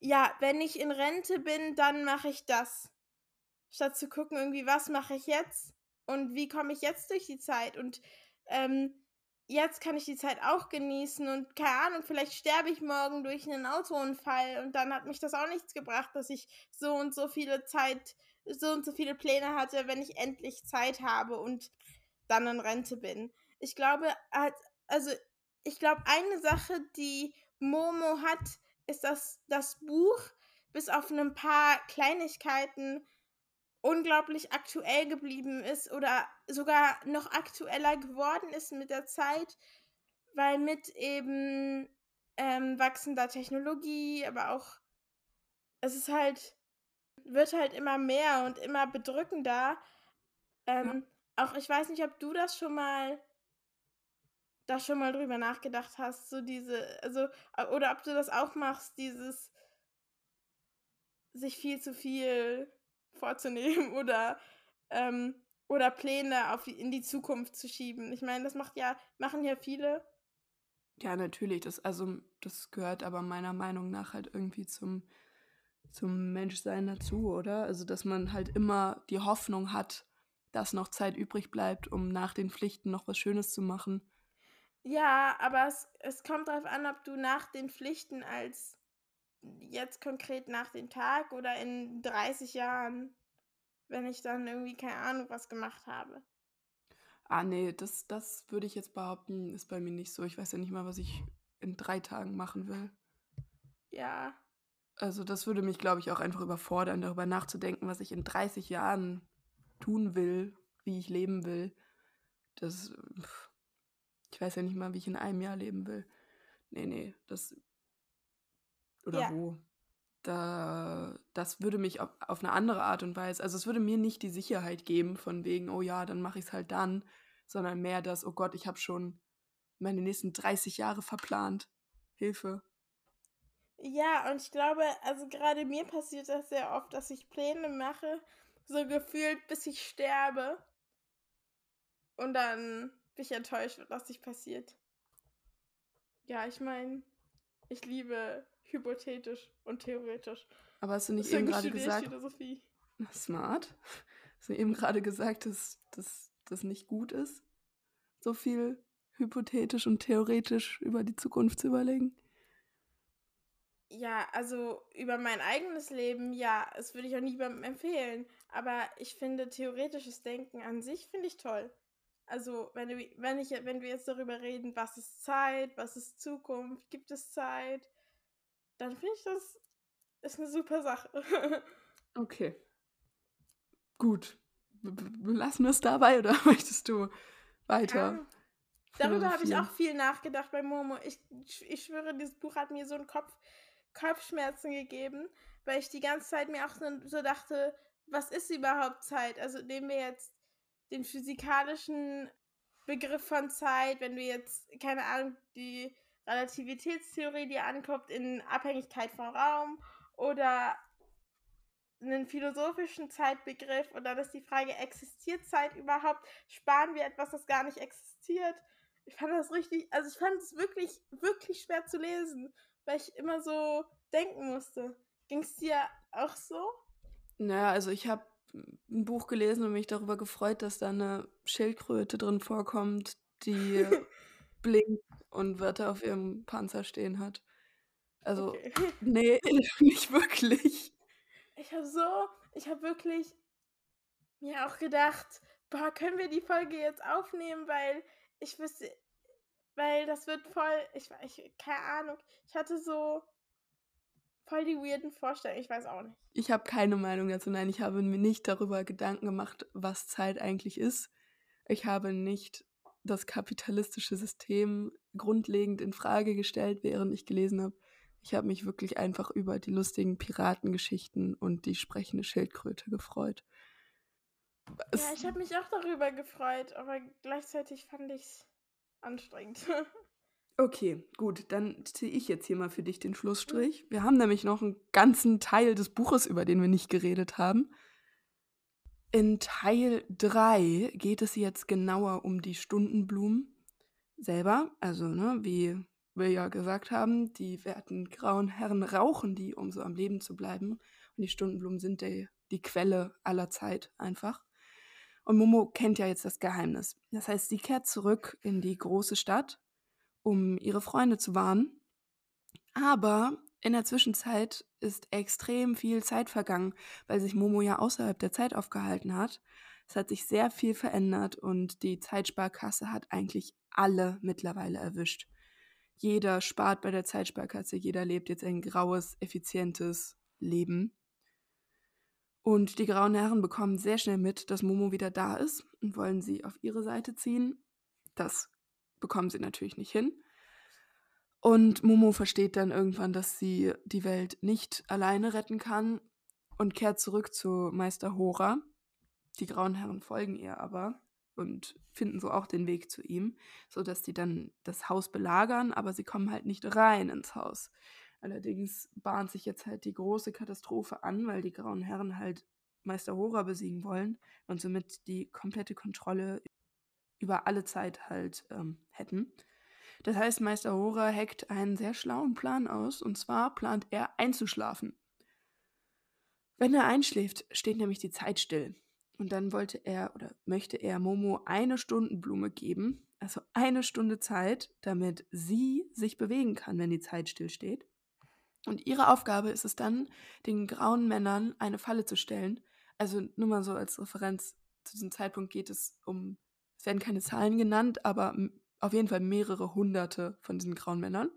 „Ja, wenn ich in Rente bin, dann mache ich das.“ Statt zu gucken irgendwie: „Was mache ich jetzt und wie komme ich jetzt durch die Zeit?“ Und, ähm, jetzt kann ich die Zeit auch genießen und keine Ahnung, vielleicht sterbe ich morgen durch einen Autounfall und dann hat mich das auch nichts gebracht, dass ich so und so viele Zeit so und so viele Pläne hatte, wenn ich endlich Zeit habe und dann in Rente bin. Ich glaube, also ich glaube, eine Sache, die Momo hat, ist, dass das Buch bis auf ein paar Kleinigkeiten unglaublich aktuell geblieben ist oder sogar noch aktueller geworden ist mit der Zeit, weil mit eben ähm, wachsender Technologie, aber auch es ist halt wird halt immer mehr und immer bedrückender. Ähm, ja. Auch ich weiß nicht, ob du das schon mal da schon mal drüber nachgedacht hast, so diese, also, oder ob du das auch machst, dieses sich viel zu viel vorzunehmen oder, ähm, oder Pläne auf die, in die Zukunft zu schieben. Ich meine, das macht ja, machen ja viele. Ja, natürlich. Das, also, das gehört aber meiner Meinung nach halt irgendwie zum, zum Menschsein dazu, oder? Also, dass man halt immer die Hoffnung hat, dass noch Zeit übrig bleibt, um nach den Pflichten noch was Schönes zu machen. Ja, aber es, es kommt darauf an, ob du nach den Pflichten als jetzt konkret nach dem Tag oder in 30 Jahren, wenn ich dann irgendwie keine Ahnung was gemacht habe. Ah, nee, das, das würde ich jetzt behaupten, ist bei mir nicht so. Ich weiß ja nicht mal, was ich in drei Tagen machen will. Ja. Also das würde mich, glaube ich, auch einfach überfordern, darüber nachzudenken, was ich in 30 Jahren tun will, wie ich leben will. Das, pff, ich weiß ja nicht mal, wie ich in einem Jahr leben will. Nee, nee, das. Oder ja. wo? Da, das würde mich auf, auf eine andere Art und Weise, also es würde mir nicht die Sicherheit geben, von wegen, oh ja, dann mache ich es halt dann, sondern mehr das, oh Gott, ich habe schon meine nächsten 30 Jahre verplant. Hilfe. Ja, und ich glaube, also gerade mir passiert das sehr oft, dass ich Pläne mache, so gefühlt, bis ich sterbe. Und dann bin ich enttäuscht, was nicht passiert. Ja, ich meine, ich liebe hypothetisch und theoretisch. Aber hast du nicht Deswegen eben gerade gesagt. Philosophie. Smart. Hast du eben gerade gesagt, dass das nicht gut ist, so viel hypothetisch und theoretisch über die Zukunft zu überlegen? Ja, also über mein eigenes Leben, ja, das würde ich auch niemandem empfehlen. Aber ich finde theoretisches Denken an sich finde ich toll. Also, wenn, du, wenn, ich, wenn wir jetzt darüber reden, was ist Zeit, was ist Zukunft, gibt es Zeit, dann finde ich das ist eine super Sache. okay. Gut. Lassen wir es dabei oder möchtest du weiter? Ja. Darüber habe ich auch viel nachgedacht bei Momo. Ich, ich schwöre, dieses Buch hat mir so einen Kopf, Kopfschmerzen gegeben, weil ich die ganze Zeit mir auch so dachte, was ist überhaupt Zeit? Also nehmen wir jetzt den physikalischen Begriff von Zeit, wenn du jetzt, keine Ahnung, die Relativitätstheorie dir anguckt in Abhängigkeit vom Raum oder einen philosophischen Zeitbegriff und dann ist die Frage, existiert Zeit überhaupt? Sparen wir etwas, das gar nicht existiert? Ich fand das richtig, also ich fand es wirklich, wirklich schwer zu lesen, weil ich immer so denken musste. Ging es dir auch so? Naja, also ich habe ein Buch gelesen und mich darüber gefreut, dass da eine Schildkröte drin vorkommt, die blinkt und Wörter auf ihrem Panzer stehen hat. Also, okay. nee, nicht wirklich. Ich habe so, ich habe wirklich mir auch gedacht, boah, können wir die Folge jetzt aufnehmen, weil ich wüsste, weil das wird voll, ich, ich keine Ahnung, ich hatte so voll die weirden Vorstellungen, ich weiß auch nicht. Ich habe keine Meinung dazu, nein, ich habe mir nicht darüber Gedanken gemacht, was Zeit eigentlich ist. Ich habe nicht das kapitalistische System grundlegend in Frage gestellt, während ich gelesen habe. Ich habe mich wirklich einfach über die lustigen Piratengeschichten und die sprechende Schildkröte gefreut. Ja, ich habe mich auch darüber gefreut, aber gleichzeitig fand ich es anstrengend. Okay, gut, dann ziehe ich jetzt hier mal für dich den Schlussstrich. Wir haben nämlich noch einen ganzen Teil des Buches, über den wir nicht geredet haben. In Teil 3 geht es jetzt genauer um die Stundenblumen selber. Also, ne, wie wir ja gesagt haben, die werten grauen Herren rauchen die, um so am Leben zu bleiben. Und die Stundenblumen sind die, die Quelle aller Zeit einfach. Und Momo kennt ja jetzt das Geheimnis. Das heißt, sie kehrt zurück in die große Stadt, um ihre Freunde zu warnen. Aber in der Zwischenzeit ist extrem viel Zeit vergangen, weil sich Momo ja außerhalb der Zeit aufgehalten hat. Es hat sich sehr viel verändert und die Zeitsparkasse hat eigentlich alle mittlerweile erwischt. Jeder spart bei der Zeitsparkasse, jeder lebt jetzt ein graues, effizientes Leben. Und die grauen Herren bekommen sehr schnell mit, dass Momo wieder da ist und wollen sie auf ihre Seite ziehen. Das bekommen sie natürlich nicht hin. Und Momo versteht dann irgendwann, dass sie die Welt nicht alleine retten kann und kehrt zurück zu Meister Hora. Die grauen Herren folgen ihr aber und finden so auch den Weg zu ihm, sodass sie dann das Haus belagern, aber sie kommen halt nicht rein ins Haus. Allerdings bahnt sich jetzt halt die große Katastrophe an, weil die Grauen Herren halt Meister Hora besiegen wollen und somit die komplette Kontrolle über alle Zeit halt ähm, hätten. Das heißt, Meister Hora hackt einen sehr schlauen Plan aus, und zwar plant er einzuschlafen. Wenn er einschläft, steht nämlich die Zeit still. Und dann wollte er oder möchte er Momo eine Stundenblume geben, also eine Stunde Zeit, damit sie sich bewegen kann, wenn die Zeit stillsteht. Und ihre Aufgabe ist es dann, den grauen Männern eine Falle zu stellen. Also nur mal so als Referenz, zu diesem Zeitpunkt geht es um, es werden keine Zahlen genannt, aber auf jeden Fall mehrere hunderte von diesen grauen Männern.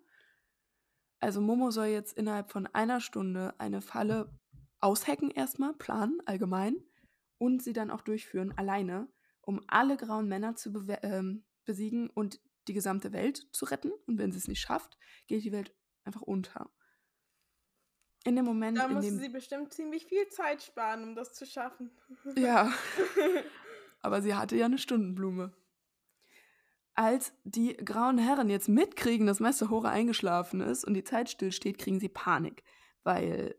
Also Momo soll jetzt innerhalb von einer Stunde eine Falle aushacken erstmal, planen, allgemein, und sie dann auch durchführen, alleine, um alle grauen Männer zu ähm, besiegen und die gesamte Welt zu retten. Und wenn sie es nicht schafft, geht die Welt einfach unter. In dem Moment. Da musste sie bestimmt ziemlich viel Zeit sparen, um das zu schaffen. Ja. Aber sie hatte ja eine Stundenblume. Als die grauen Herren jetzt mitkriegen, dass Meister Hora eingeschlafen ist und die Zeit stillsteht, kriegen sie Panik, weil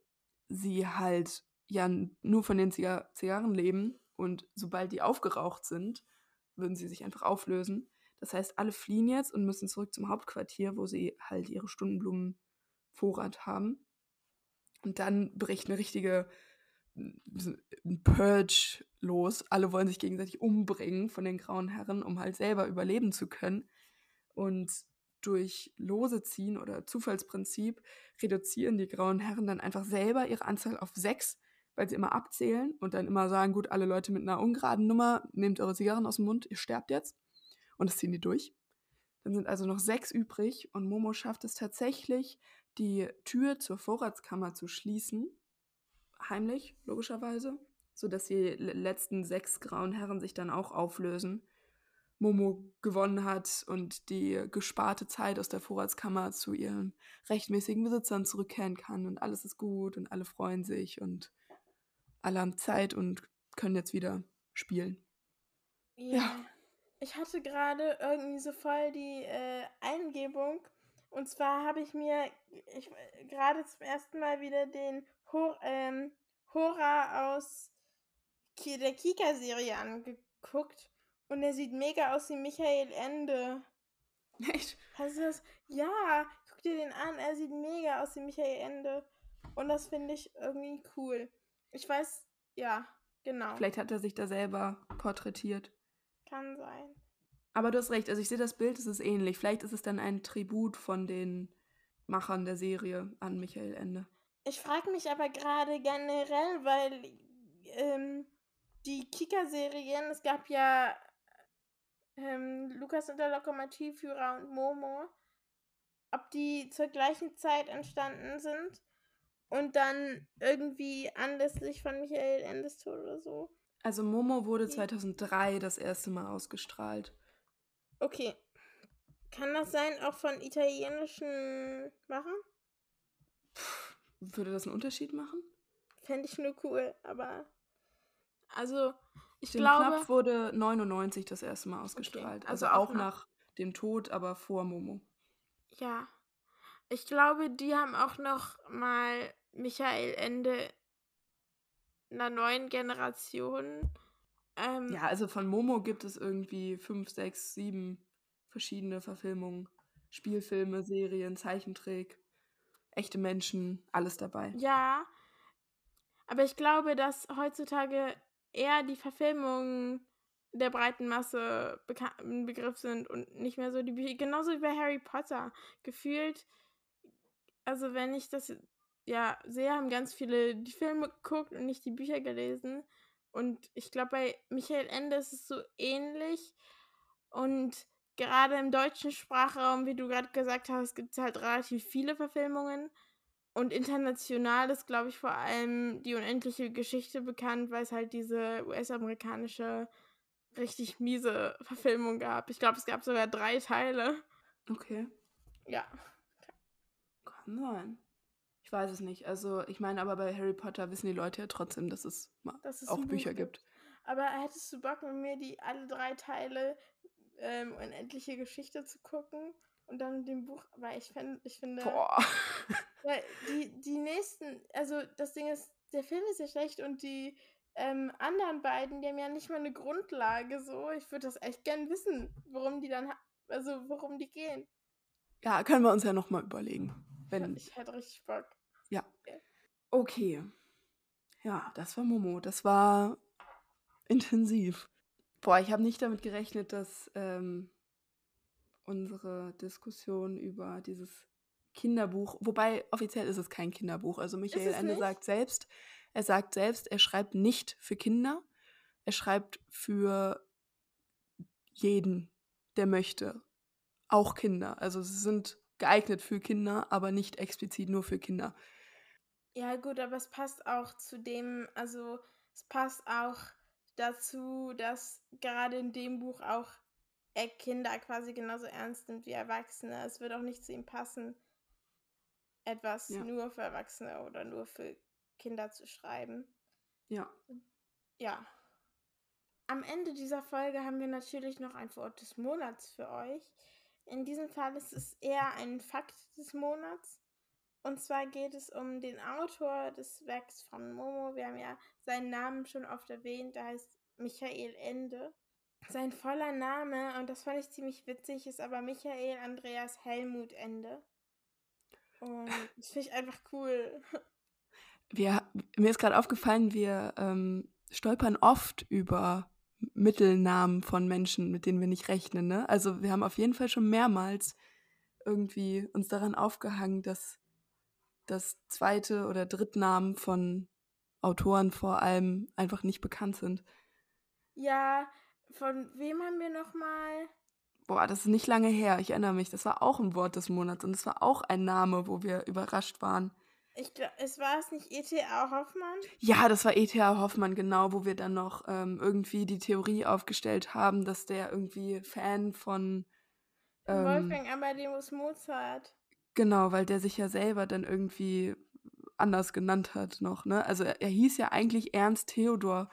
sie halt ja nur von den Zigar Zigarren leben und sobald die aufgeraucht sind, würden sie sich einfach auflösen. Das heißt, alle fliehen jetzt und müssen zurück zum Hauptquartier, wo sie halt ihre Stundenblumenvorrat haben. Und dann bricht eine richtige ein Purge los. Alle wollen sich gegenseitig umbringen von den grauen Herren, um halt selber überleben zu können. Und durch Lose ziehen oder Zufallsprinzip reduzieren die grauen Herren dann einfach selber ihre Anzahl auf sechs, weil sie immer abzählen und dann immer sagen, gut, alle Leute mit einer ungeraden Nummer, nehmt eure Zigarren aus dem Mund, ihr sterbt jetzt. Und das ziehen die durch. Dann sind also noch sechs übrig und Momo schafft es tatsächlich, die Tür zur Vorratskammer zu schließen, heimlich, logischerweise, sodass die letzten sechs grauen Herren sich dann auch auflösen. Momo gewonnen hat und die gesparte Zeit aus der Vorratskammer zu ihren rechtmäßigen Besitzern zurückkehren kann und alles ist gut und alle freuen sich und alle haben Zeit und können jetzt wieder spielen. Ja. ja. Ich hatte gerade irgendwie so voll die äh, Eingebung, und zwar habe ich mir ich, gerade zum ersten Mal wieder den Hor ähm, Hora aus Ki der Kika-Serie angeguckt. Und er sieht mega aus wie Michael Ende. Echt? Hast du das? Ja, guck dir den an. Er sieht mega aus wie Michael Ende. Und das finde ich irgendwie cool. Ich weiß, ja, genau. Vielleicht hat er sich da selber porträtiert. Kann sein. Aber du hast recht, also ich sehe das Bild, es ist ähnlich. Vielleicht ist es dann ein Tribut von den Machern der Serie an Michael Ende. Ich frage mich aber gerade generell, weil ähm, die Kika-Serien, es gab ja ähm, Lukas und der Lokomotivführer und Momo, ob die zur gleichen Zeit entstanden sind und dann irgendwie anlässlich von Michael Endes Tod oder so. Also Momo wurde 2003 das erste Mal ausgestrahlt. Okay. Kann das sein, auch von italienischen Machern? Würde das einen Unterschied machen? Fände ich nur cool, aber. Also, ich Dem glaube. Knopf wurde 99 das erste Mal ausgestrahlt. Okay, also, also, auch nach dem Tod, aber vor Momo. Ja. Ich glaube, die haben auch noch mal Michael Ende einer neuen Generation. Ähm, ja, also von Momo gibt es irgendwie fünf, sechs, sieben verschiedene Verfilmungen. Spielfilme, Serien, Zeichentrick, echte Menschen, alles dabei. Ja, aber ich glaube, dass heutzutage eher die Verfilmungen der breiten Masse ein Begriff sind und nicht mehr so die Bücher. Genauso wie bei Harry Potter. Gefühlt, also wenn ich das ja sehe, haben ganz viele die Filme geguckt und nicht die Bücher gelesen. Und ich glaube, bei Michael Ende ist es so ähnlich. Und gerade im deutschen Sprachraum, wie du gerade gesagt hast, gibt es halt relativ viele Verfilmungen. Und international ist, glaube ich, vor allem die unendliche Geschichte bekannt, weil es halt diese US-amerikanische richtig miese Verfilmung gab. Ich glaube, es gab sogar drei Teile. Okay. Ja. Kann sein. Ich weiß es nicht. Also, ich meine, aber bei Harry Potter wissen die Leute ja trotzdem, dass es, dass es auch Bücher gibt. gibt. Aber hättest du Bock mit mir, die alle drei Teile ähm, Unendliche Geschichte zu gucken? Und dann dem Buch, weil ich, find, ich finde. Boah. Weil die, die nächsten, also das Ding ist, der Film ist ja schlecht und die ähm, anderen beiden, die haben ja nicht mal eine Grundlage so. Ich würde das echt gern wissen, worum die dann, also worum die gehen. Ja, können wir uns ja nochmal überlegen. Wenn... Ich hätte richtig Bock. Okay. Ja, das war Momo. Das war intensiv. Boah, ich habe nicht damit gerechnet, dass ähm, unsere Diskussion über dieses Kinderbuch, wobei offiziell ist es kein Kinderbuch. Also Michael Ende sagt selbst, er sagt selbst, er schreibt nicht für Kinder, er schreibt für jeden, der möchte. Auch Kinder. Also sie sind geeignet für Kinder, aber nicht explizit nur für Kinder. Ja, gut, aber es passt auch zu dem, also es passt auch dazu, dass gerade in dem Buch auch er Kinder quasi genauso ernst nimmt wie Erwachsene. Es wird auch nicht zu ihm passen, etwas ja. nur für Erwachsene oder nur für Kinder zu schreiben. Ja. Ja. Am Ende dieser Folge haben wir natürlich noch ein Wort des Monats für euch. In diesem Fall ist es eher ein Fakt des Monats. Und zwar geht es um den Autor des Werks von Momo. Wir haben ja seinen Namen schon oft erwähnt. Der heißt Michael Ende. Sein voller Name, und das fand ich ziemlich witzig, ist aber Michael Andreas Helmut Ende. Und das finde ich einfach cool. Wir, mir ist gerade aufgefallen, wir ähm, stolpern oft über Mittelnamen von Menschen, mit denen wir nicht rechnen. Ne? Also wir haben auf jeden Fall schon mehrmals irgendwie uns daran aufgehangen, dass das zweite oder Drittnamen von Autoren vor allem einfach nicht bekannt sind. Ja, von wem haben wir nochmal? Boah, das ist nicht lange her. Ich erinnere mich. Das war auch ein Wort des Monats und es war auch ein Name, wo wir überrascht waren. Ich glaube, es war es nicht E.T.A. Hoffmann? Ja, das war E.T.A. Hoffmann, genau, wo wir dann noch ähm, irgendwie die Theorie aufgestellt haben, dass der irgendwie Fan von ähm, Wolfgang Amadeus Mozart. Genau, weil der sich ja selber dann irgendwie anders genannt hat noch, ne? Also er, er hieß ja eigentlich Ernst Theodor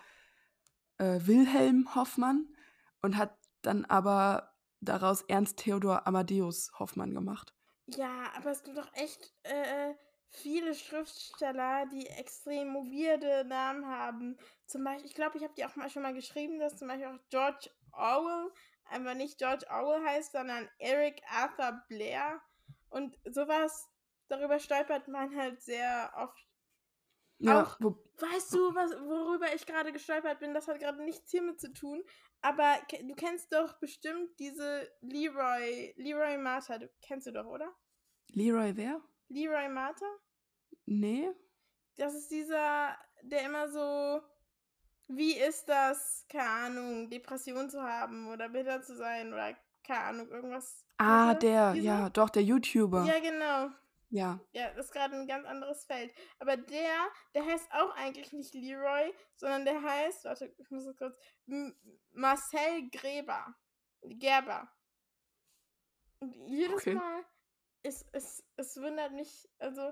äh, Wilhelm Hoffmann und hat dann aber daraus Ernst Theodor Amadeus Hoffmann gemacht. Ja, aber es gibt doch echt äh, viele Schriftsteller, die extrem weirde Namen haben. Zum Beispiel, ich glaube, ich habe die auch mal schon mal geschrieben, dass zum Beispiel auch George Orwell einfach nicht George Orwell heißt, sondern Eric Arthur Blair. Und sowas, darüber stolpert man halt sehr oft. Ja, auch, weißt du, was, worüber ich gerade gestolpert bin? Das hat gerade nichts hiermit zu tun. Aber du kennst doch bestimmt diese Leroy, Leroy Martha. Du kennst du doch, oder? Leroy wer? Leroy Martha? Nee. Das ist dieser, der immer so, wie ist das, keine Ahnung, Depression zu haben oder bitter zu sein oder keine Ahnung, irgendwas. Ah, der, dieser? ja, doch, der YouTuber. Ja, genau. Ja. Ja, das ist gerade ein ganz anderes Feld. Aber der, der heißt auch eigentlich nicht Leroy, sondern der heißt, warte, ich muss das kurz, M Marcel Gräber. Gerber. Und jedes okay. Mal, es, es, es wundert mich, also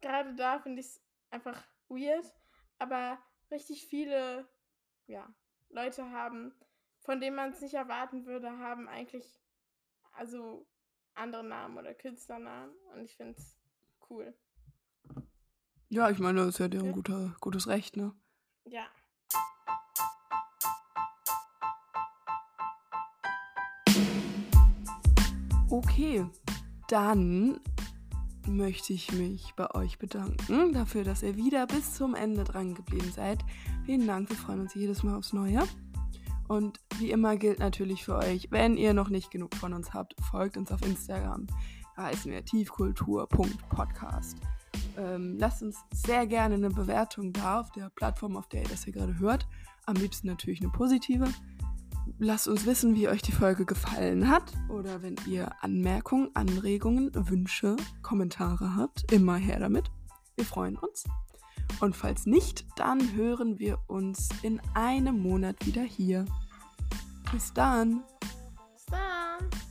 gerade da finde ich es einfach weird, aber richtig viele, ja, Leute haben, von denen man es nicht erwarten würde, haben eigentlich, also andere Namen oder Künstlernamen und ich finde es cool. Ja, ich meine, das ist ja deren guter, gutes Recht, ne? Ja. Okay, dann möchte ich mich bei euch bedanken dafür, dass ihr wieder bis zum Ende dran geblieben seid. Vielen Dank, wir freuen uns jedes Mal aufs Neue. Und wie immer gilt natürlich für euch, wenn ihr noch nicht genug von uns habt, folgt uns auf Instagram. Da heißen wir tiefkultur.podcast. Ähm, lasst uns sehr gerne eine Bewertung da auf der Plattform, auf der ihr das hier gerade hört. Am liebsten natürlich eine positive. Lasst uns wissen, wie euch die Folge gefallen hat oder wenn ihr Anmerkungen, Anregungen, Wünsche, Kommentare habt, immer her damit. Wir freuen uns. Und falls nicht, dann hören wir uns in einem Monat wieder hier. Bis dann. Bis dann.